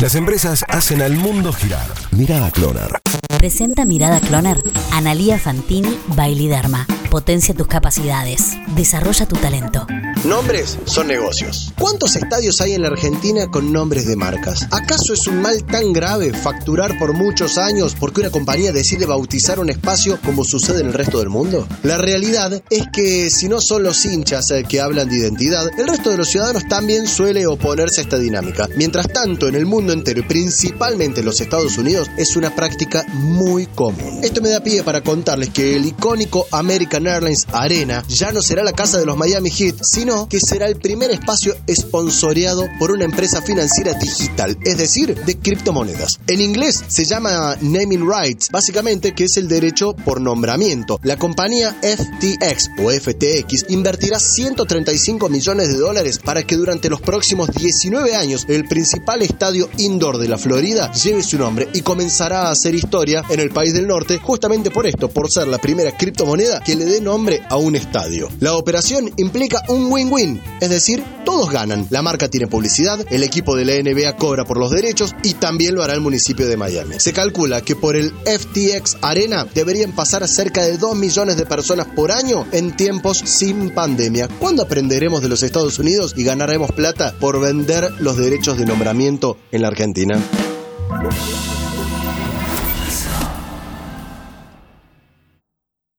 Las empresas hacen al mundo girar. Mirada Cloner. Presenta Mirada Cloner. Analía Fantini Bailiderma. Potencia tus capacidades. Desarrolla tu talento. Nombres son negocios. ¿Cuántos estadios hay en la Argentina con nombres de marcas? ¿Acaso es un mal tan grave facturar por muchos años porque una compañía decide bautizar un espacio como sucede en el resto del mundo? La realidad es que si no son los hinchas eh, que hablan de identidad, el resto de los ciudadanos también suele oponerse a esta dinámica. Mientras tanto, en el mundo entero principalmente en los Estados Unidos es una práctica muy común. Esto me da pie para contarles que el icónico American Airlines Arena ya no será la casa de los Miami Heat, sino que será el primer espacio esponsoreado por una empresa financiera digital, es decir, de criptomonedas. En inglés se llama Naming Rights, básicamente que es el derecho por nombramiento. La compañía FTX o FTX invertirá 135 millones de dólares para que durante los próximos 19 años el principal estadio indoor de la Florida lleve su nombre y comenzará a hacer historia en el país del norte justamente por esto, por ser la primera criptomoneda que le dé nombre a un estadio. La operación implica un win-win, es decir, todos ganan. La marca tiene publicidad, el equipo de la NBA cobra por los derechos y también lo hará el municipio de Miami. Se calcula que por el FTX Arena deberían pasar cerca de 2 millones de personas por año en tiempos sin pandemia. ¿Cuándo aprenderemos de los Estados Unidos y ganaremos plata por vender los derechos de nombramiento en la Argentina?